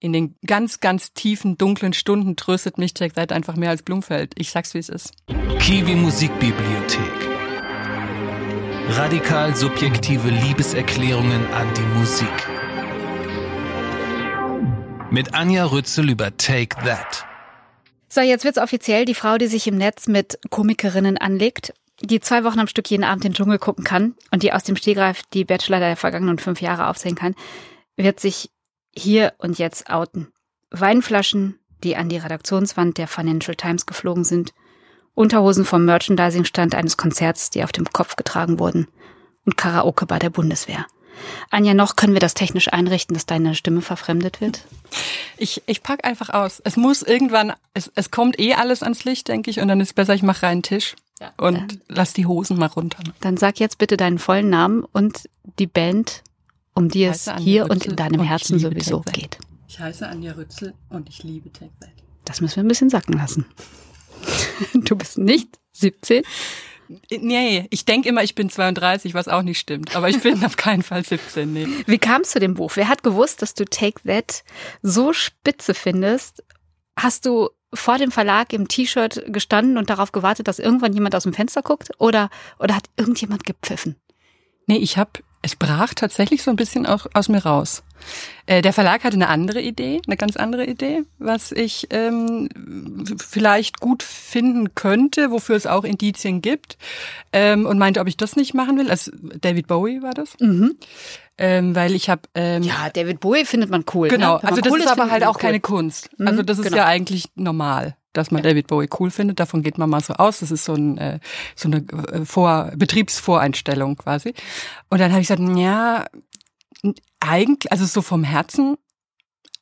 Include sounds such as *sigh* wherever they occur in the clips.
in den ganz, ganz tiefen, dunklen Stunden tröstet mich Jack Seit einfach mehr als Blumfeld. Ich sag's, wie es ist. Kiwi Musikbibliothek. Radikal subjektive Liebeserklärungen an die Musik. Mit Anja Rützel über Take That. So, jetzt wird's offiziell. Die Frau, die sich im Netz mit Komikerinnen anlegt, die zwei Wochen am Stück jeden Abend den Dschungel gucken kann und die aus dem Stegreif die Bachelor der vergangenen fünf Jahre aufsehen kann, wird sich hier und jetzt outen. Weinflaschen, die an die Redaktionswand der Financial Times geflogen sind, Unterhosen vom Merchandising-Stand eines Konzerts, die auf dem Kopf getragen wurden, und Karaoke bei der Bundeswehr. Anja, noch können wir das technisch einrichten, dass deine Stimme verfremdet wird? Ich, ich pack einfach aus. Es muss irgendwann, es, es kommt eh alles ans Licht, denke ich, und dann ist besser, ich mache reinen Tisch ja, und dann, lass die Hosen mal runter. Dann sag jetzt bitte deinen vollen Namen und die Band, um die es hier Rützel und in deinem Herzen sowieso geht. Ich heiße Anja Rützel und ich liebe TechWelt. Das müssen wir ein bisschen sacken lassen. *laughs* Du bist nicht 17? Nee, ich denke immer, ich bin 32, was auch nicht stimmt. Aber ich bin *laughs* auf keinen Fall 17, nee. Wie kam es zu dem Buch? Wer hat gewusst, dass du Take That so spitze findest? Hast du vor dem Verlag im T-Shirt gestanden und darauf gewartet, dass irgendwann jemand aus dem Fenster guckt? Oder, oder hat irgendjemand gepfiffen? Nee, ich habe es brach tatsächlich so ein bisschen auch aus mir raus. Äh, der Verlag hatte eine andere Idee, eine ganz andere Idee, was ich ähm, vielleicht gut finden könnte, wofür es auch Indizien gibt, ähm, und meinte, ob ich das nicht machen will. Also David Bowie war das. Mhm. Ähm, weil ich habe ähm, ja David Bowie findet man cool. Genau, ne? also das cool ist, ist aber halt auch cool. keine Kunst. Also mhm, das ist genau. ja eigentlich normal dass man ja. David Bowie cool findet. Davon geht man mal so aus. Das ist so, ein, äh, so eine äh, Vor Betriebsvoreinstellung quasi. Und dann habe ich gesagt, ja, eigentlich, also so vom Herzen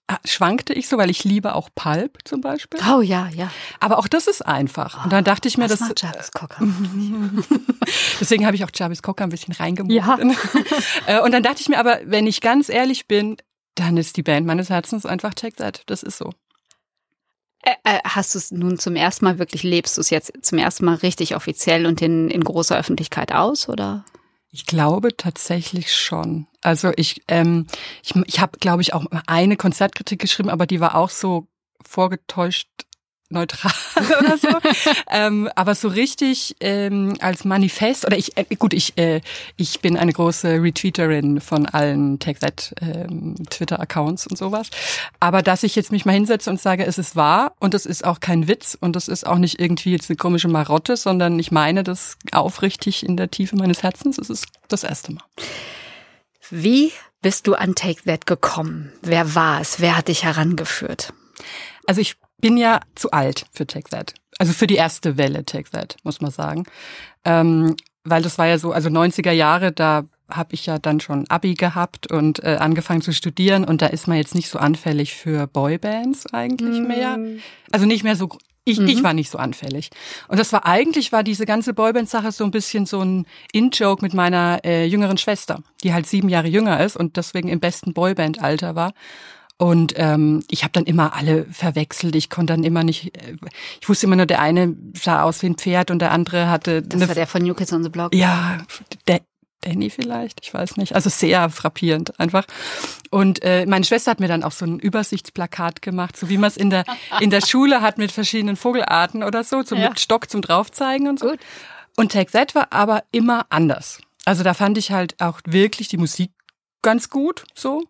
äh, schwankte ich so, weil ich liebe auch Pulp zum Beispiel. Oh ja, ja. Aber auch das ist einfach. Und dann dachte ich mir, das. Macht Jarvis Cocker. *laughs* Deswegen habe ich auch Jarvis Cocker ein bisschen reingemutet. Ja. *laughs* Äh, und dann dachte ich mir aber, wenn ich ganz ehrlich bin, dann ist die Band meines Herzens einfach Take That. Das ist so. Äh, hast du es nun zum ersten Mal wirklich, lebst du es jetzt zum ersten Mal richtig offiziell und in, in großer Öffentlichkeit aus, oder? Ich glaube tatsächlich schon. Also ich, ähm, ich, ich habe, glaube ich, auch eine Konzertkritik geschrieben, aber die war auch so vorgetäuscht neutral *laughs* oder so. ähm, aber so richtig ähm, als Manifest oder ich äh, gut, ich äh, ich bin eine große Retweeterin von allen TechZ ähm, Twitter Accounts und sowas. Aber dass ich jetzt mich mal hinsetze und sage, es ist wahr und es ist auch kein Witz und es ist auch nicht irgendwie jetzt eine komische Marotte, sondern ich meine das aufrichtig in der Tiefe meines Herzens. Es ist das erste Mal. Wie bist du an Take That gekommen? Wer war es? Wer hat dich herangeführt? Also ich bin ja zu alt für TechZ. Also für die erste Welle TechZ, muss man sagen. Ähm, weil das war ja so, also 90er Jahre, da habe ich ja dann schon Abi gehabt und äh, angefangen zu studieren und da ist man jetzt nicht so anfällig für Boybands eigentlich mhm. mehr. Also nicht mehr so ich, mhm. ich war nicht so anfällig. Und das war eigentlich, war diese ganze Boyband-Sache so ein bisschen so ein In-Joke mit meiner äh, jüngeren Schwester, die halt sieben Jahre jünger ist und deswegen im besten Boyband-Alter war. Und ähm, ich habe dann immer alle verwechselt. Ich konnte dann immer nicht, äh, ich wusste immer nur, der eine sah aus wie ein Pferd und der andere hatte. Das war der von New Kids on the Block. Ja, der, Danny vielleicht, ich weiß nicht. Also sehr frappierend einfach. Und äh, meine Schwester hat mir dann auch so ein Übersichtsplakat gemacht, so wie man es in der *laughs* in der Schule hat mit verschiedenen Vogelarten oder so, so ja. Stock zum draufzeigen und so. Gut. Und Take That war aber immer anders. Also da fand ich halt auch wirklich die Musik ganz gut so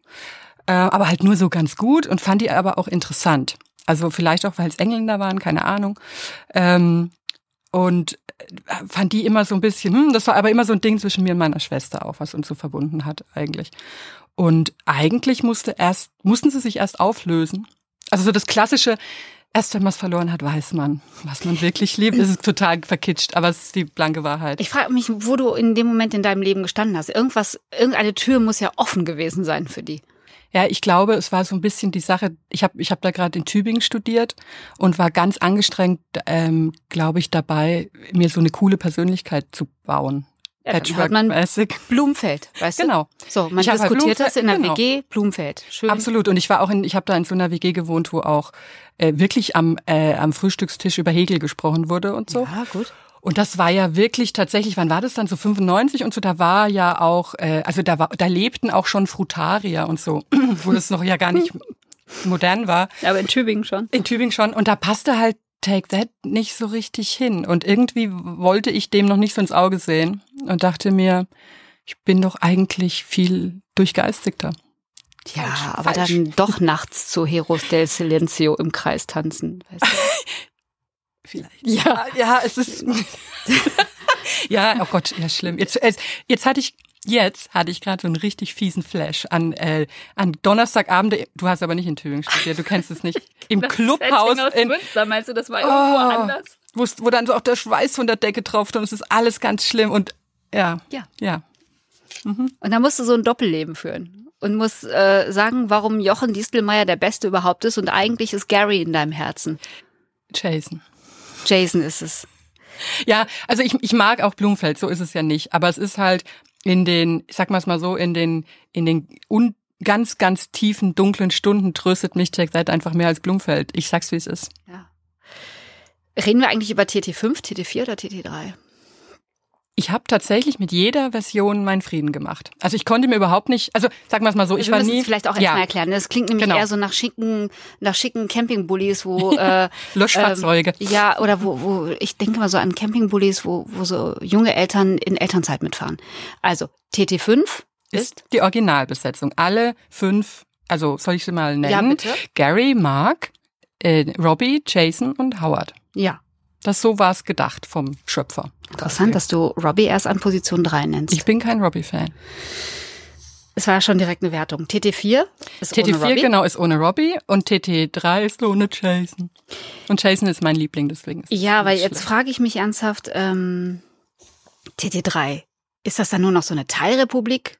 äh, aber halt nur so ganz gut und fand die aber auch interessant. Also vielleicht auch, weil es Engländer waren, keine Ahnung. Ähm, und äh, fand die immer so ein bisschen, hm, das war aber immer so ein Ding zwischen mir und meiner Schwester auch, was uns so verbunden hat eigentlich. Und eigentlich musste erst, mussten sie sich erst auflösen. Also so das klassische, erst wenn man es verloren hat, weiß man, was man wirklich liebt. Es ist total verkitscht, aber es ist die blanke Wahrheit. Ich frage mich, wo du in dem Moment in deinem Leben gestanden hast. Irgendwas, irgendeine Tür muss ja offen gewesen sein für die. Ja, ich glaube, es war so ein bisschen die Sache, ich habe ich hab da gerade in Tübingen studiert und war ganz angestrengt, ähm, glaube ich, dabei, mir so eine coole Persönlichkeit zu bauen. Ja, Patchwork man Blumfeld, weißt genau. du? Genau. So, man ich halt diskutiert das in der genau. WG, Blumfeld. Schön. Absolut. Und ich war auch in, ich habe da in so einer WG gewohnt, wo auch äh, wirklich am, äh, am Frühstückstisch über Hegel gesprochen wurde und so. Ja, gut. Und das war ja wirklich tatsächlich, wann war das dann so 95 und so, da war ja auch, äh, also da war, da lebten auch schon Frutarier und so, *clears throat* wo das noch ja gar nicht *laughs* modern war. Aber in Tübingen schon. In Tübingen schon. Und da passte halt Take That nicht so richtig hin. Und irgendwie wollte ich dem noch nicht so ins Auge sehen und dachte mir, ich bin doch eigentlich viel durchgeistigter. Ja, Falsch, aber falsch. dann doch nachts zu Heros del Silencio im Kreis tanzen. Weißt du? *laughs* Vielleicht. Ja. ja, es ist. *laughs* ja, oh Gott, ja, schlimm. Jetzt, jetzt, jetzt hatte ich. Jetzt hatte ich gerade so einen richtig fiesen Flash an, äh, an Donnerstagabende. Du hast aber nicht in Tübingen studiert, du kennst es nicht. *laughs* Im Clubhaus in, Münster, meinst du, das war Oh. wo, wo dann so auch der Schweiß von der Decke drauf und es ist alles ganz schlimm und ja, Ja. ja. Und dann musst du so ein Doppelleben führen und musst äh, sagen, warum Jochen Distelmeier der Beste überhaupt ist und eigentlich ist Gary in deinem Herzen. Jason. Jason ist es. Ja, also ich, ich mag auch Blumfeld, so ist es ja nicht. Aber es ist halt in den, ich sag mal's mal so, in den, in den un, ganz, ganz tiefen, dunklen Stunden tröstet mich Jack Seit einfach mehr als Blumfeld. Ich sag's, wie es ist. Ja. Reden wir eigentlich über TT5, TT4 oder TT3? Ich habe tatsächlich mit jeder Version meinen Frieden gemacht. Also ich konnte mir überhaupt nicht, also sag mal's mal so, ich wir war müssen nie. es vielleicht auch ja, erstmal erklären. Das klingt nämlich Genau. eher so nach schicken, nach schicken Campingbullis, wo *laughs* äh, Löschfahrzeuge. Ähm, ja, oder wo, wo ich denke mal so an Campingbullis, wo, wo so junge Eltern in Elternzeit mitfahren. Also TT5 ist die Originalbesetzung. Alle fünf, also soll ich sie mal nennen? Ja, bitte. Gary, Mark, äh, Robbie, Jason und Howard. ja. Das so war's gedacht vom Schöpfer. Interessant, dass du Robbie erst an Position 3 nennst. Ich bin kein Robbie-Fan. es war ja schon direkt eine Wertung. TT4 ist ohne TT4 Robbie. genau ist ohne Robbie und TT3 ist ohne Jason. Und Jason ist mein Liebling, deswegen ist Ja, es weil jetzt frage ich mich ernsthaft, ähm, TT3, ist das dann nur noch so eine Teilrepublik?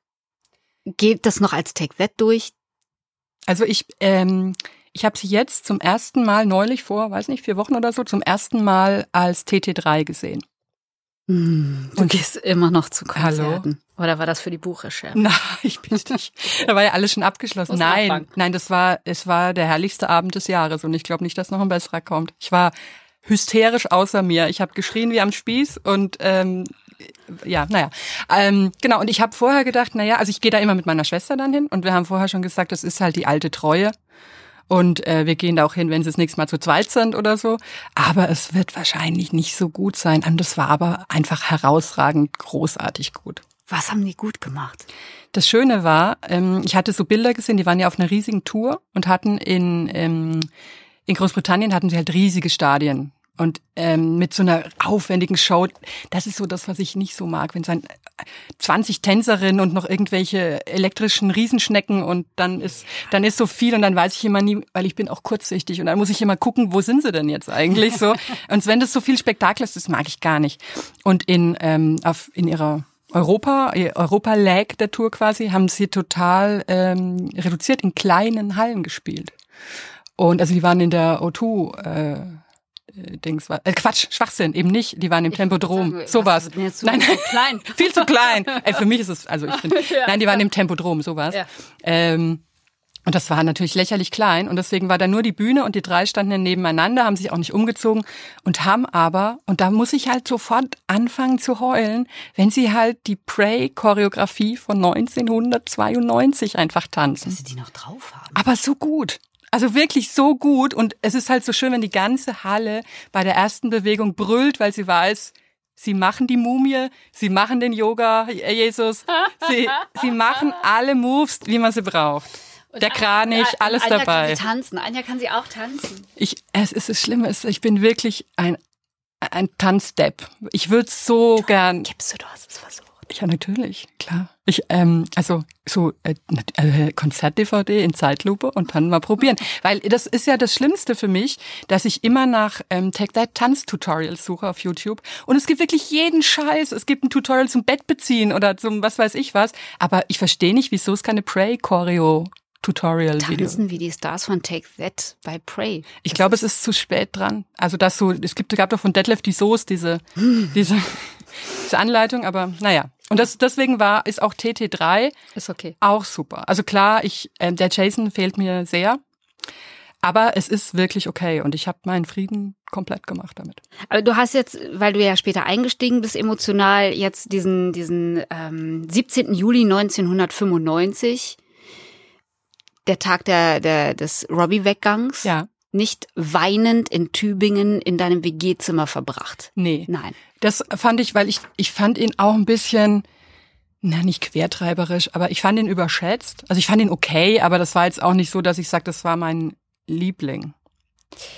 Geht das noch als Take That durch? Also ich, ähm, ich habe sie jetzt zum ersten Mal neulich vor, weiß nicht, vier Wochen oder so, zum ersten Mal als TT3 gesehen. Hm, du Und- gehst immer noch zu Hallo? Konzerten. Oder war das für die Buchrecherche? *laughs* Na, ich bitte dich. Da war ja alles schon abgeschlossen. Muss Nein, nein, das war, es war der herrlichste Abend des Jahres und ich glaube nicht, dass noch ein besserer kommt. Ich war hysterisch außer mir. Ich habe geschrien wie am Spieß und ähm, ja, naja. Ähm, genau, und ich habe vorher gedacht, naja, also ich gehe da immer mit meiner Schwester dann hin und wir haben vorher schon gesagt, das ist halt die alte Treue. Und äh, wir gehen da auch hin, wenn sie das nächste Mal zu zweit sind oder so. Aber es wird wahrscheinlich nicht so gut sein. Und das war aber einfach herausragend großartig gut. Was haben die gut gemacht? Das Schöne war, ähm, ich hatte so Bilder gesehen, die waren ja auf einer riesigen Tour und hatten in, ähm, in Großbritannien hatten sie halt riesige Stadien. Und ähm, mit so einer aufwendigen Show, das ist so das, was ich nicht so mag, wenn es ein 20 Tänzerinnen und noch irgendwelche elektrischen Riesenschnecken und dann ist dann ist so viel und dann weiß ich immer nie, weil ich bin auch kurzsichtig und dann muss ich immer gucken, wo sind sie denn jetzt eigentlich so? *laughs* und wenn das so viel Spektakel ist, das mag ich gar nicht. Und in ähm, auf in ihrer Europa, ihr Europa-Lag der Tour quasi, haben sie total ähm, reduziert in kleinen Hallen gespielt. Und also die waren in der O2 äh, äh, Dings war äh, Quatsch, Schwachsinn, eben nicht, die waren im Tempodrom. Sowas. so Nein, klein? *laughs* viel zu klein. *laughs* Ey, für mich ist es, also ich finde, *laughs* Ja, nein, die waren im Tempodrom, sowas. Ja. Ähm, und das war natürlich lächerlich klein und deswegen war da nur die Bühne und die drei standen dann nebeneinander, haben sich auch nicht umgezogen und haben aber, und da muss ich halt sofort anfangen zu heulen, wenn sie halt die Prey-Choreografie von 1992 einfach tanzen. Dass sie die noch drauf haben. Aber so gut. Also wirklich so gut. Und es ist halt so schön, wenn die ganze Halle bei der ersten Bewegung brüllt, weil sie weiß, sie machen die Mumie, sie machen den Yoga, Jesus, sie, *laughs* sie machen alle Moves, wie man sie braucht. Der Kranich, Ja, alles Anja dabei. Kann sie tanzen. Anja kann sie auch tanzen. Ich, es ist das Schlimme, ich bin wirklich ein, ein Tanzdepp. Ich würde so gern. Gibst du, du hast es versucht. Ja, natürlich, klar. Ich, ähm, also so äh, äh, Konzert-DVD in Zeitlupe und dann mal probieren. *laughs* Weil das ist ja das Schlimmste für mich, dass ich immer nach ähm, Take That Tanz-Tutorials suche auf YouTube. Und es gibt wirklich jeden Scheiß. Es gibt ein Tutorial zum Bett beziehen oder zum was weiß ich was. Aber ich verstehe nicht, wieso es keine Pray-Choreo-Tutorial-Video Tanzen wie die Stars von Take That bei Prey. ich glaube, es ist zu spät dran. Also das so, es gibt, gab doch von Detlef die Soße diese, *gasps* diese, diese Anleitung, aber naja. Und das, deswegen war, ist auch TT3 Ist okay. auch super. Also klar, ich, äh, der Jason fehlt mir sehr. Aber es ist wirklich okay und ich habe meinen Frieden komplett gemacht damit. Aber du hast jetzt, weil du ja später eingestiegen bist, emotional jetzt diesen, diesen ähm, 17. Juli 1995. der Tag der, der des Robbie-Weggangs Ja. nicht weinend in Tübingen in deinem WG-Zimmer verbracht? Nee. Nein. Das fand ich, weil ich, ich fand ihn auch ein bisschen, na, nicht quertreiberisch, aber ich fand ihn überschätzt. Also ich fand ihn okay, aber das war jetzt auch nicht so, dass ich sage, das war mein Liebling.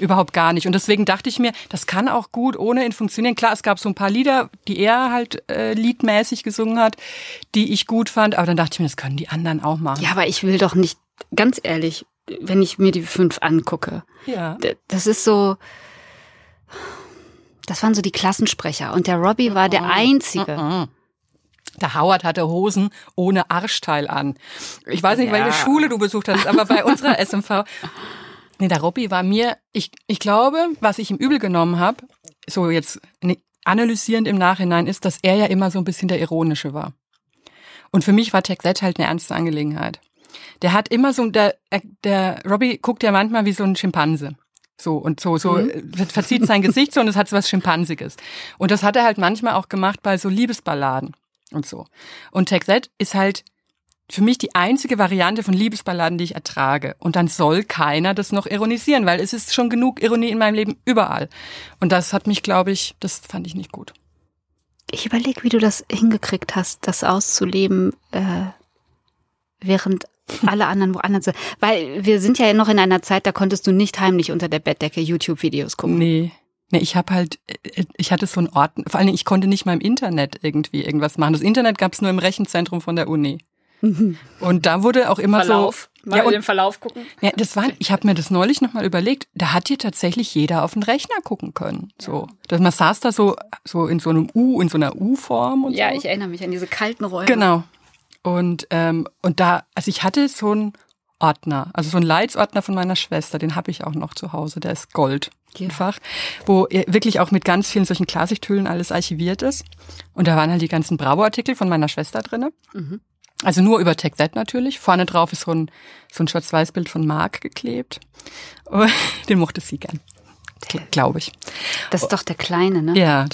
Überhaupt gar nicht. Und deswegen dachte ich mir, das kann auch gut ohne ihn funktionieren. Klar, es gab so ein paar Lieder, die er halt äh, liedmäßig gesungen hat, die ich gut fand, aber dann dachte ich mir, das können die anderen auch machen. Ja, aber ich will doch nicht, ganz ehrlich, wenn ich mir die fünf angucke, Ja. das ist so, das waren so die Klassensprecher und der Robbie war der Einzige. Der Howard hatte Hosen ohne Arschteil an. Ich weiß nicht, Ja. welche Schule du besucht hast, aber bei unserer *laughs* SMV. Nee, der Robby war mir, ich, ich glaube, was ich ihm übel genommen habe, so jetzt ne- analysierend im Nachhinein, ist, dass er ja immer so ein bisschen der Ironische war. Und für mich war Tech Z halt eine ernste Angelegenheit. Der hat immer so, der, er- der Robbie guckt ja manchmal wie so ein Schimpanse. So und so, so äh, verzieht sein Gesicht so und es hat so was Schimpansiges. Und das hat er halt manchmal auch gemacht bei so Liebesballaden und so. Und Tech Z ist halt für mich die einzige Variante von Liebesballaden, die ich ertrage. Und dann soll keiner das noch ironisieren, weil es ist schon genug Ironie in meinem Leben überall. Und das hat mich, glaube ich, das fand ich nicht gut. Ich überlege, wie du das hingekriegt hast, das auszuleben, äh, während alle anderen woanders sind. Weil wir sind ja noch in einer Zeit, da konntest du nicht heimlich unter der Bettdecke YouTube-Videos gucken. Nee. Nee, ich habe halt, äh, ich hatte so einen Ort, vor allen Dingen, ich konnte nicht mal im Internet irgendwie irgendwas machen. Das Internet gab es nur im Rechenzentrum von der Uni. *laughs* Und da wurde auch immer Verlauf. so. Mal Ja, in und, den Verlauf gucken. ja, das war, ich habe mir das neulich nochmal überlegt, da hat hier tatsächlich jeder auf den Rechner gucken können. So. Dass man saß da so, so in so einem U, in so einer U-Form und Ja, so. ich erinnere mich an diese kalten Räume. Genau. Und, ähm, und da, also ich hatte so einen Ordner, also so einen Leitsordner von meiner Schwester, den habe ich auch noch zu Hause, der ist Gold. Ja. Einfach, wo wirklich auch mit ganz vielen solchen Klarsichthüllen alles archiviert ist. Und da waren halt die ganzen Bravo-Artikel von meiner Schwester drinne. Mhm. Also nur über TechZ natürlich. Vorne drauf ist so ein, so ein Schwarz-Weiß-Bild von Marc geklebt. *laughs* Den mochte sie gern. Glaube ich. Das ist doch der Kleine, ne? Ja,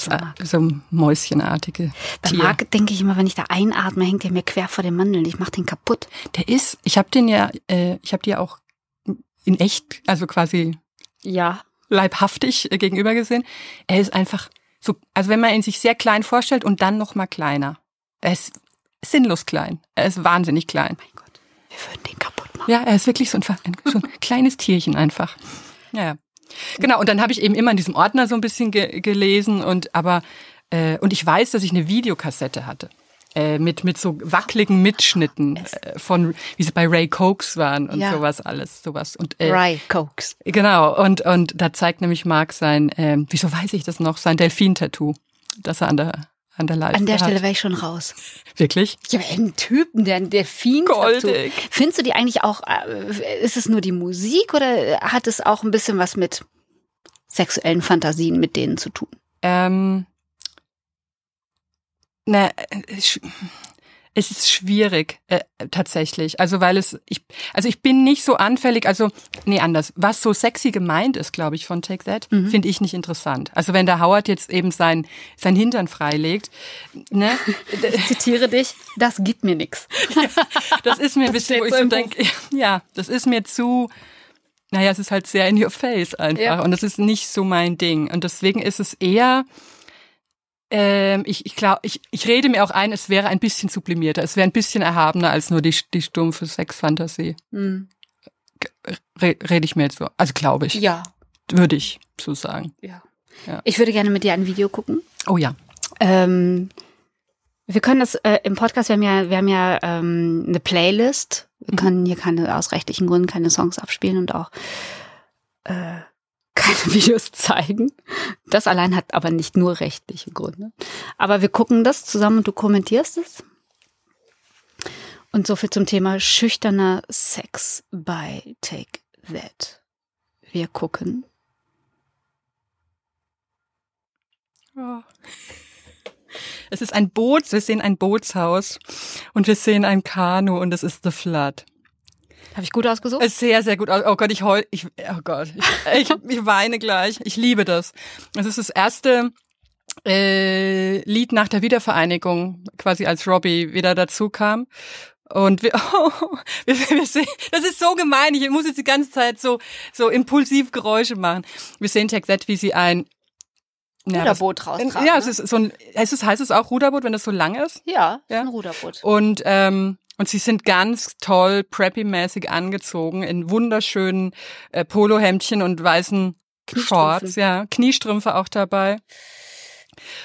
so mäuschenartige Bei Tier. Marc denke ich immer, wenn ich da einatme, hängt der mir quer vor den Mandeln. Ich mach den kaputt. Der ist, ich habe den ja, äh, ich habe dir auch in echt, also quasi Ja. leibhaftig äh, gegenüber gesehen. Er ist einfach so, also wenn man ihn sich sehr klein vorstellt und dann noch mal kleiner. Er ist sinnlos klein. Er ist wahnsinnig klein. Mein Gott, wir würden den kaputt machen. Ja, er ist wirklich so ein, ein, so ein *laughs* kleines Tierchen einfach. Ja, ja. Genau, und dann habe ich eben immer in diesem Ordner so ein bisschen ge gelesen und aber äh, und ich weiß, dass ich eine Videokassette hatte. Äh, mit, mit so wackeligen Mitschnitten äh, von, wie sie bei Ray Cokes waren und Ja. sowas alles, sowas. Und äh, Rye Cokes. Genau, und, und da zeigt nämlich Mark sein, ähm, wieso weiß ich das noch, sein Delfin-Tattoo, das er an der, an der Leiste An der hat. Stelle wäre ich schon raus. *laughs* Wirklich? Ja, aber einen Typen, der ein Delfin Goldig. Findest du die eigentlich auch, äh, ist es nur die Musik oder hat es auch ein bisschen was mit sexuellen Fantasien mit denen zu tun? Ähm, na, äh, es ist schwierig äh, tatsächlich, also weil es ich also ich bin nicht so anfällig, also nee anders, was so sexy gemeint ist, glaube ich von Take That, Mhm. finde ich nicht interessant. Also wenn der Howard jetzt eben sein sein Hintern freilegt, ne, *laughs* Ich zitiere dich, das gibt mir nix. *laughs* das ist mir ein bisschen, wo ich so denke, *laughs* ja, das ist mir zu naja, es ist halt sehr in your face einfach Ja. und das ist nicht so mein Ding und deswegen ist es eher ähm, ich, ich glaube, ich, ich rede mir auch ein, es wäre ein bisschen sublimierter, es wäre ein bisschen erhabener als nur die, die stumpfe Sexfantasie. Hm. Re, rede ich mir jetzt so. Also glaube ich, Ja, würde ich so sagen. ja, Ja. Ich würde gerne mit dir ein Video gucken. Oh ja. Ähm, wir können das äh, im Podcast, wir haben ja, wir haben ja ähm, eine Playlist. Wir können hier keine, aus rechtlichen Gründen keine Songs abspielen und auch äh, keine *laughs* Videos zeigen. Das allein hat aber nicht nur rechtliche Gründe. Aber wir gucken das zusammen und du kommentierst es. Und so viel zum Thema schüchterner Sex bei Take That. Wir gucken. Oh. Es ist ein Boot, wir sehen ein Bootshaus und wir sehen ein Kanu und es ist The Flood. Habe ich gut ausgesucht? Sehr, sehr gut. Oh Gott, ich heul, ich, oh Gott, ich, ich, *laughs* ich weine gleich. Ich liebe das. Es ist das erste äh, Lied nach der Wiedervereinigung, quasi als Robbie wieder dazu kam. Und wir, *laughs* oh, wir, wir sehen, das ist so gemein. Ich muss jetzt die ganze Zeit so, so impulsiv Geräusche machen. Wir sehen Texette, wie sie ein ja, Ruderboot raustragen. Ja, ne? es ist so ein, heißt es, heißt es auch Ruderboot, wenn das so lang ist? ja, Ja. ein Ruderboot. Und, ähm, und sie sind ganz toll preppy-mäßig angezogen in wunderschönen äh, Polohemdchen und weißen Shorts, ja, Kniestrümpfe auch dabei.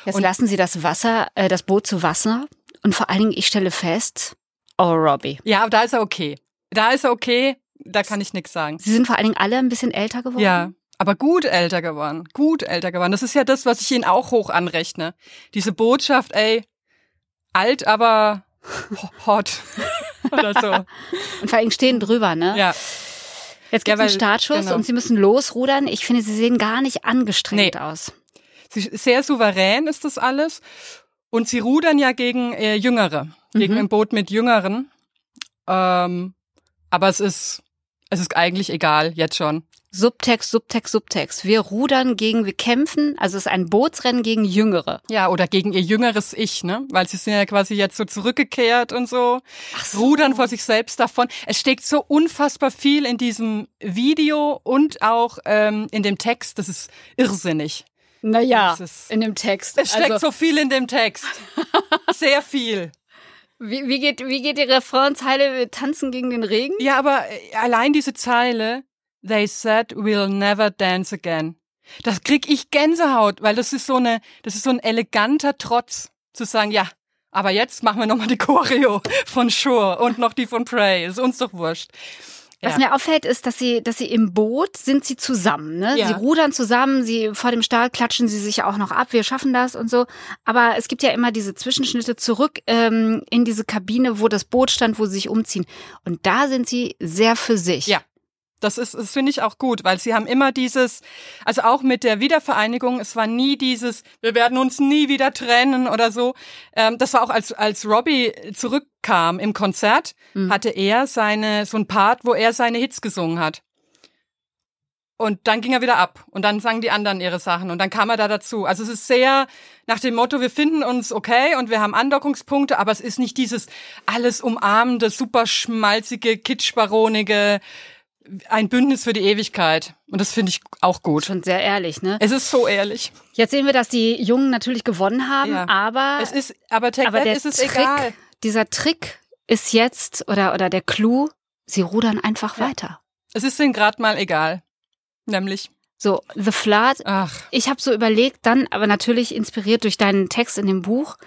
Jetzt Und- lassen sie das Wasser, äh, das Boot zu Wasser. Und vor allen Dingen, ich stelle fest, oh Robbie. Ja, da ist er okay. Da ist er okay, da kann ich nichts sagen. Sie sind vor allen Dingen alle ein bisschen älter geworden. Ja, aber gut älter geworden, gut älter geworden. Das ist ja das, was ich ihnen auch hoch anrechne. Diese Botschaft, ey, alt, aber hot *laughs* oder so. Und vor Dingen stehen drüber, ne? Ja, Jetzt Ja, gibt es weil- einen Startschuss genau. und sie müssen losrudern. Ich finde, sie sehen gar nicht angestrengt Nee. aus. sie, sehr souverän ist das alles. Und sie rudern ja gegen äh, Jüngere, gegen Mhm. ein Boot mit Jüngeren. Ähm, aber es ist, es ist eigentlich egal, jetzt schon. Subtext, Subtext, Subtext. Wir rudern gegen, wir kämpfen. Also es ist ein Bootsrennen gegen Jüngere. Ja, oder gegen ihr jüngeres Ich, ne? Weil sie sind ja quasi jetzt so zurückgekehrt und so. So. Rudern vor sich selbst davon. Es steckt so unfassbar viel in diesem Video und auch ähm, in dem Text. Das ist irrsinnig. Naja, ist- in dem Text. Es steckt also, so viel in dem Text. *laughs* Sehr viel. wie, wie, geht, wie geht die Refrainzeile? Wir tanzen gegen den Regen? Ja, aber äh, allein diese Zeile, they said we'll never dance again. Das krieg ich Gänsehaut, weil das ist so eine, das ist so ein eleganter Trotz zu sagen, ja, aber jetzt machen wir nochmal die Choreo von Sure und noch die von Prey. Ist uns doch wurscht. Was Ja. mir auffällt, ist, dass sie, dass sie im Boot sind sie zusammen. Ne? Ja. Sie rudern zusammen, sie vor dem Start klatschen sie sich auch noch ab. Wir schaffen das und so. Aber es gibt ja immer diese Zwischenschnitte zurück ähm, in diese Kabine, wo das Boot stand, wo sie sich umziehen. Und da sind sie sehr für sich. Ja. Das ist, das finde ich auch gut, weil sie haben immer dieses, also auch mit der Wiedervereinigung, es war nie dieses, wir werden uns nie wieder trennen oder so. Ähm, das war auch als, als Robbie zurückkam im Konzert, Mhm. hatte er seine, so ein Part, wo er seine Hits gesungen hat. Und dann ging er wieder ab und dann sangen die anderen ihre Sachen und dann kam er da dazu. Also es ist sehr nach dem Motto, wir finden uns okay und wir haben Andockungspunkte, aber es ist nicht dieses alles umarmende, super schmalzige, kitschbaronige, ein Bündnis für die Ewigkeit. Und das finde ich auch gut. Schon sehr ehrlich, ne? Es ist so ehrlich. Jetzt sehen wir, dass die Jungen natürlich gewonnen haben, Ja. aber, Es ist, aber Take aber der ist es Trick, egal. dieser Trick ist jetzt, oder, oder der Clou, sie rudern einfach Ja. weiter. Es ist denen gerade mal egal. Nämlich, So, The Flood, ach, ich habe so überlegt, dann, aber natürlich inspiriert durch deinen Text in dem Buch,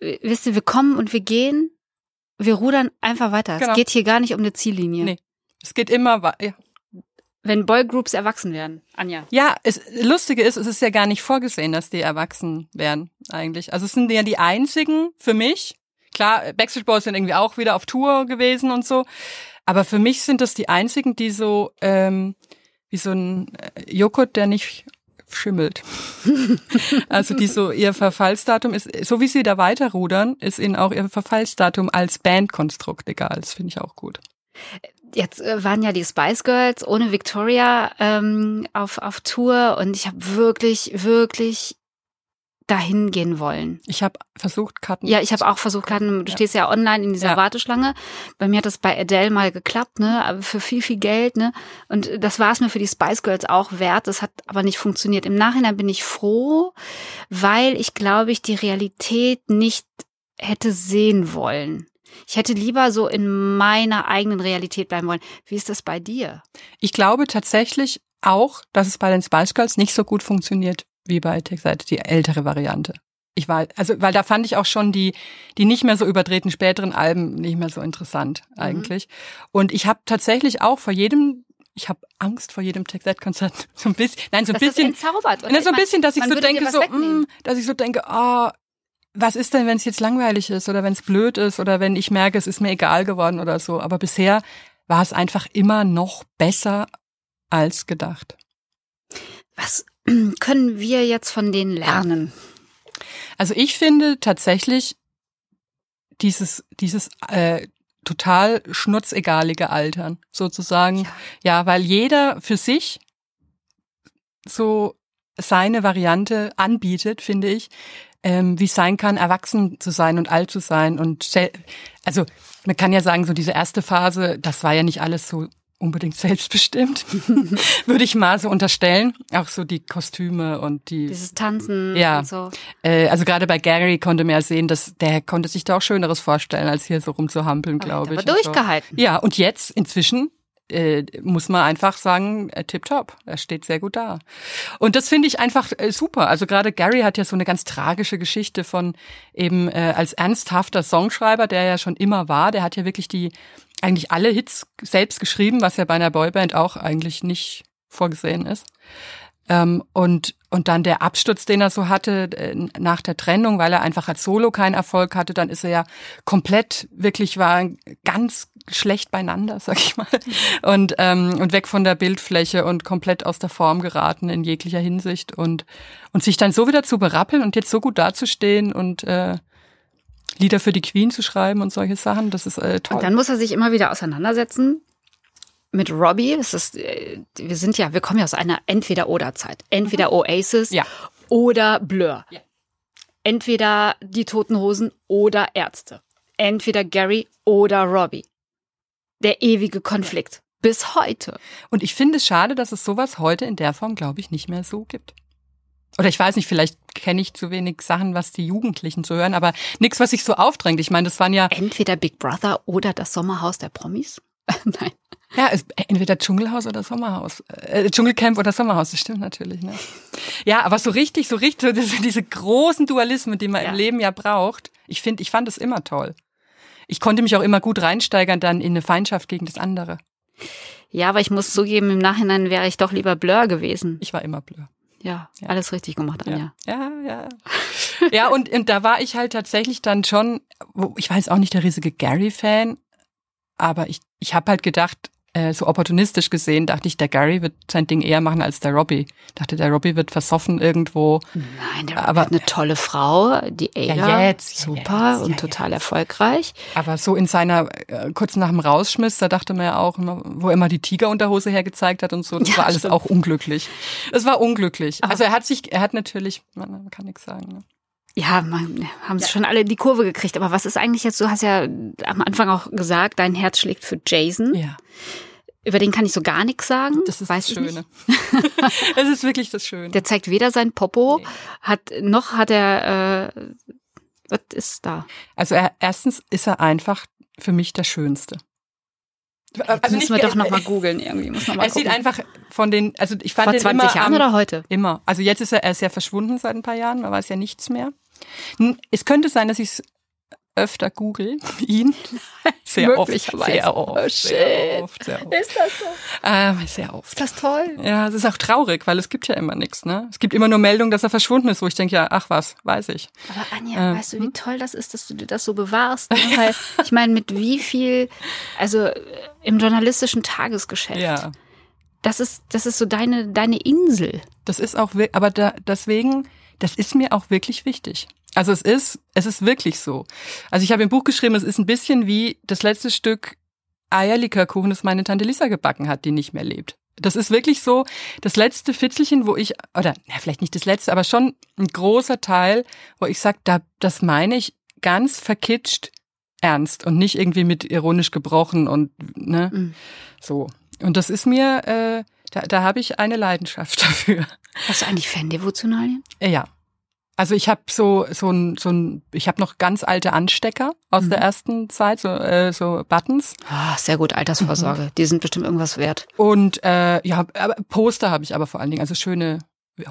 wisst ihr, wir kommen und wir gehen, wir rudern einfach weiter. Genau. Es geht hier gar nicht um eine Ziellinie. Nee. Es geht immer weiter. Wenn Boygroups erwachsen werden, Anja. Ja, es Lustige ist, es ist ja gar nicht vorgesehen, dass die erwachsen werden eigentlich. Also es sind ja die einzigen für mich. Klar, Backstreet Boys sind irgendwie auch wieder auf Tour gewesen und so. Aber für mich sind das die einzigen, die so ähm, wie so ein äh, Joghurt, der nicht schimmelt. *laughs* also die so ihr Verfallsdatum ist, so wie sie da weiterrudern, ist ihnen auch ihr Verfallsdatum als Bandkonstrukt egal. Das finde ich auch gut. Jetzt äh, waren ja die Spice Girls ohne Victoria ähm, auf, auf Tour und ich habe wirklich, wirklich dahin gehen wollen. Ich habe versucht, Karten. Ja, ich habe auch versucht, Karten, du Ja. stehst ja online in dieser Ja. Warteschlange. Bei mir hat das bei Adele mal geklappt, ne, aber für viel, viel Geld, ne. Und das war es mir für die Spice Girls auch wert. Das hat aber nicht funktioniert. Im Nachhinein bin ich froh, weil ich glaube, ich die Realität nicht hätte sehen wollen. Ich hätte lieber so in meiner eigenen Realität bleiben wollen. Wie ist das bei dir? Ich glaube tatsächlich auch, dass es bei den Spice Girls nicht so gut funktioniert wie bei That, die ältere Variante. Ich war, also, weil da fand ich auch schon die, die nicht mehr so überdrehten späteren Alben nicht mehr so interessant Mhm. eigentlich. Und ich habe tatsächlich auch vor jedem, ich habe Angst vor jedem Take That Konzert, *laughs* so ein bisschen, nein, so ein Das ist bisschen, entzaubert, oder? Ich so ein bisschen, dass ich so denke, so, wegnehmen. mm, dass ich so denke, ah, was ist denn, wenn es jetzt langweilig ist oder wenn es blöd ist oder wenn ich merke, es ist mir egal geworden oder so. Aber bisher war es einfach immer noch besser als gedacht. Was *clears throat* können wir jetzt von denen lernen? Also ich finde tatsächlich dieses, dieses äh, total schnurzegalige Altern sozusagen. Ja. weil jeder für sich so seine Variante anbietet, finde ich, ähm, wie es sein kann, erwachsen zu sein und alt zu sein und also Man kann ja sagen, so diese erste Phase, das war ja nicht alles so unbedingt *laughs* selbstbestimmt, *laughs* würde ich mal so unterstellen. Auch so die Kostüme und die. Dieses Tanzen Ja. und so. Äh, also gerade bei Gary konnte man ja sehen, dass der konnte sich da auch Schöneres vorstellen, als hier so rumzuhampeln, glaube ich. Aber und so. durchgehalten. Ja, und jetzt inzwischen äh, muss man einfach sagen, äh, tipptopp. Er steht sehr gut da. Und das finde ich einfach äh, super. Also gerade Gary hat ja so eine ganz tragische Geschichte von eben äh, als ernsthafter Songschreiber, der ja schon immer war. Der hat ja wirklich die eigentlich alle Hits selbst geschrieben, was ja bei einer Boyband auch eigentlich nicht vorgesehen ist. Ähm, und, und dann der Absturz, den er so hatte äh, nach der Trennung, weil er einfach als Solo keinen Erfolg hatte, dann ist er ja komplett, wirklich war ganz schlecht beieinander, *laughs* sag ich mal. Und, ähm, und weg von der Bildfläche und komplett aus der Form geraten in jeglicher Hinsicht. Und, und sich dann so wieder zu berappeln und jetzt so gut dazustehen und äh, Lieder für die Queen zu schreiben und solche Sachen, das ist äh, toll. Und dann muss er sich immer wieder auseinandersetzen mit Robbie. Es ist, äh, wir sind ja, wir kommen ja aus einer Entweder-Oder-Zeit. Entweder Oasis Mhm. Ja. oder Blur. Ja. Entweder die Toten Hosen oder Ärzte. Entweder Gary oder Robbie. Der ewige Konflikt. Bis heute. Und ich finde es schade, dass es sowas heute in der Form, glaube ich, nicht mehr so gibt. Oder ich weiß nicht, vielleicht kenne ich zu wenig Sachen, was die Jugendlichen zu hören, aber nichts, was sich so aufdrängt. Ich meine, das waren ja, Entweder Big Brother oder das Sommerhaus der Promis. *laughs* Nein. ja, es, entweder Dschungelhaus oder Sommerhaus. Äh, Dschungelcamp oder Sommerhaus, das stimmt natürlich. Ne? *laughs* Ja, aber so richtig, so richtig, so diese, diese großen Dualismen, die man Ja. im Leben ja braucht. Ich finde, ich fand es immer toll. Ich konnte mich auch immer gut reinsteigern dann in eine Feindschaft gegen das andere. Ja, aber ich muss zugeben, im Nachhinein wäre ich doch lieber Blur gewesen. Ich war immer blöd. Ja, alles richtig gemacht, Anja. Ja, ja. *laughs* Ja, und, und da war ich halt tatsächlich dann schon, ich war jetzt auch nicht der riesige Gary-Fan, aber ich, ich habe halt gedacht, äh, so opportunistisch gesehen, dachte ich, der Gary wird sein Ding eher machen als der Robbie. Dachte, der Robbie wird versoffen irgendwo. Nein, der Aber- hat eine tolle Frau, die Ada. jetzt, ja, super jetzt, und ja, total erfolgreich. Aber so in seiner, äh, kurz nach dem Rausschmiss, da dachte man ja auch, immer, wo er immer die Tigerunterhose hergezeigt hat und so, das Ja, war alles stimmt. auch unglücklich. Es war unglücklich. Aber- Also er hat sich, er hat natürlich, man, man kann nichts sagen. Ne? Ja, man, haben sie schon alle die Kurve gekriegt. Aber was ist eigentlich jetzt, du hast ja am Anfang auch gesagt, dein Herz schlägt für Jason. Ja. Über den kann ich so gar nichts sagen. Das ist Weiß das. Schöne. *laughs* es ist wirklich das Schöne. Der zeigt weder sein Popo, Nee. hat noch hat er äh, was ist da? Also er, erstens ist er einfach für mich der Schönste. Jetzt müssen wir doch noch mal googeln irgendwie. Muss noch mal Er sieht gucken. einfach von den, also ich fand vor den 20 immer Jahren am, oder heute? Immer. Also jetzt ist er, er ist ja verschwunden seit ein paar Jahren, man weiß ja nichts mehr. Es könnte sein, dass ich es öfter google, *laughs* ihn. Sehr oft. Sehr oft. Oh, sehr oft. Sehr oft. Ist das so? Ähm, sehr oft. Ist das toll? Ja, es ist auch traurig, weil es gibt ja immer nichts, ne? Es gibt immer nur Meldungen, dass er verschwunden ist, wo ich denke, ja, ach was, weiß ich. Aber Anja, Ähm, weißt du, wie toll das ist, dass du dir das so bewahrst? Ne? Weil *laughs* ich meine, mit wie viel, also äh, im journalistischen Tagesgeschäft, Ja. das ist, das ist so deine, deine Insel. Das ist auch, aber da, deswegen, das ist mir auch wirklich wichtig. Also es ist, es ist wirklich so. Also ich habe im Buch geschrieben, es ist ein bisschen wie das letzte Stück Eierlikörkuchen, das meine Tante Lisa gebacken hat, die nicht mehr lebt. Das ist wirklich so das letzte Fitzelchen, wo ich, oder na, vielleicht nicht das letzte, aber schon ein großer Teil, wo ich sage, da, das meine ich ganz verkitscht ernst und nicht irgendwie mit ironisch gebrochen und ne, Mhm. so. Und das ist mir, äh, da, da habe ich eine Leidenschaft *laughs* dafür. Hast du eigentlich Fan-Devotionalien? Äh, Ja. Also ich habe so so ein so ein ich habe noch ganz alte Anstecker aus Mhm. der ersten Zeit so äh, so Buttons Ah, sehr gut, Altersvorsorge. Die sind bestimmt irgendwas wert. und äh, ja aber Poster habe ich aber vor allen Dingen also schöne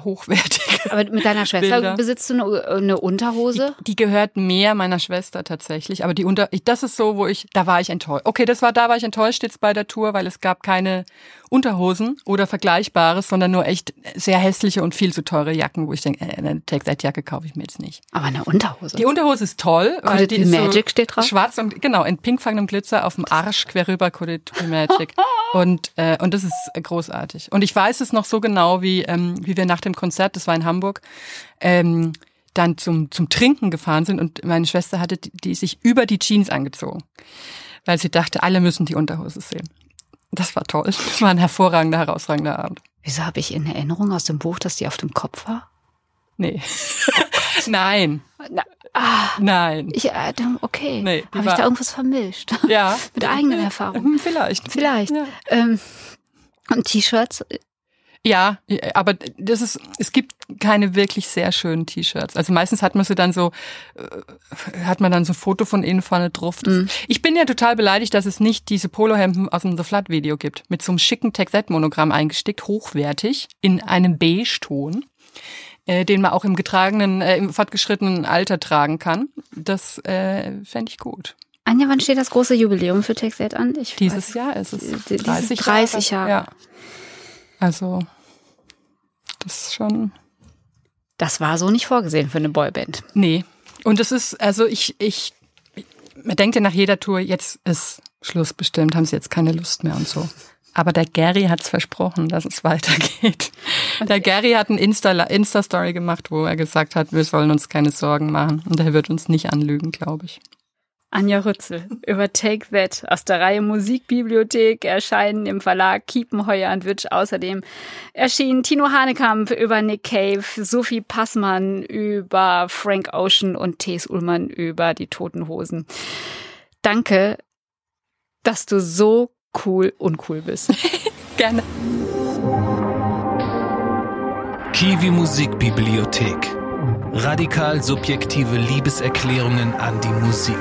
hochwertige. Aber mit deiner Schwester Bilder. besitzt du eine, eine Unterhose? Die gehört mehr meiner Schwester tatsächlich, aber die unter ich- das ist so, wo ich da war ich enttäuscht. Okay, das war da war ich enttäuscht jetzt bei der Tour, weil es gab keine Unterhosen oder vergleichbares, sondern nur echt sehr hässliche und viel zu teure Jacken, wo ich denke, äh, eine Take-That-Jacke kaufe ich mir jetzt nicht. Aber eine Unterhose. Die Unterhose ist toll, weil Could die ist magic so steht drauf? schwarz und genau in pinkfangendem Glitzer auf dem Arsch quer rüber Could it be magic *laughs* und äh, und das ist großartig. Und ich weiß es noch so genau wie ähm, wie wir nach dem Konzert, das war in Hamburg, ähm, dann zum zum Trinken gefahren sind und meine Schwester hatte die, die sich über die Jeans angezogen, weil sie dachte, alle müssen die Unterhose sehen. Das war toll. Das war ein hervorragender, herausragender Abend. Wieso habe ich in Erinnerung aus dem Buch, dass die auf dem Kopf war? Nee. *laughs* Nein. Na, ah, Nein. ich, äh, okay. Nee, Habe ich da irgendwas vermischt? Ja. *laughs* Mit eigenen Erfahrungen. Hm, Vielleicht. Vielleicht. Ja. Ähm, und T-Shirts? Ja, aber das ist, es gibt keine wirklich sehr schönen T-Shirts. Also meistens hat man sie dann so, äh, hat man dann so ein Foto von ihnen vorne drauf. Mhm. Ich bin ja total beleidigt, dass es nicht diese Polohemden aus dem The Flood Video gibt. Mit so einem schicken Take-That-Monogramm eingestickt, hochwertig, in einem Beige-Ton, äh, den man auch im getragenen, äh, im fortgeschrittenen Alter tragen kann. Das äh, fände ich gut. Anja, wann steht das große Jubiläum für That an? Ich Dieses weiß- Jahr ist es Dieses 30 30 Jahre. Ja. Also, das ist schon... Das war so nicht vorgesehen für eine Boyband. Nee. Und es ist, also ich, ich, man denkt ja nach jeder Tour, jetzt ist Schluss bestimmt, haben sie jetzt keine Lust mehr und so. Aber der Gary hat's versprochen, dass es *laughs* weitergeht. Der Gary hat ein Insta- Insta-Story gemacht, wo er gesagt hat, wir sollen uns keine Sorgen machen. Und er wird uns nicht anlügen, glaube ich. Anja Rützel über Take That aus der Reihe Musikbibliothek erscheinen im Verlag Kiepenheuer und Witsch. Außerdem erschienen Tino Hanekamp über Nick Cave, Sophie Passmann über Frank Ocean und Thes Ullmann über die Toten Hosen. Danke, dass du so cool uncool bist. *laughs* Gerne. Kiwi Musikbibliothek. Radikal subjektive Liebeserklärungen an die Musik.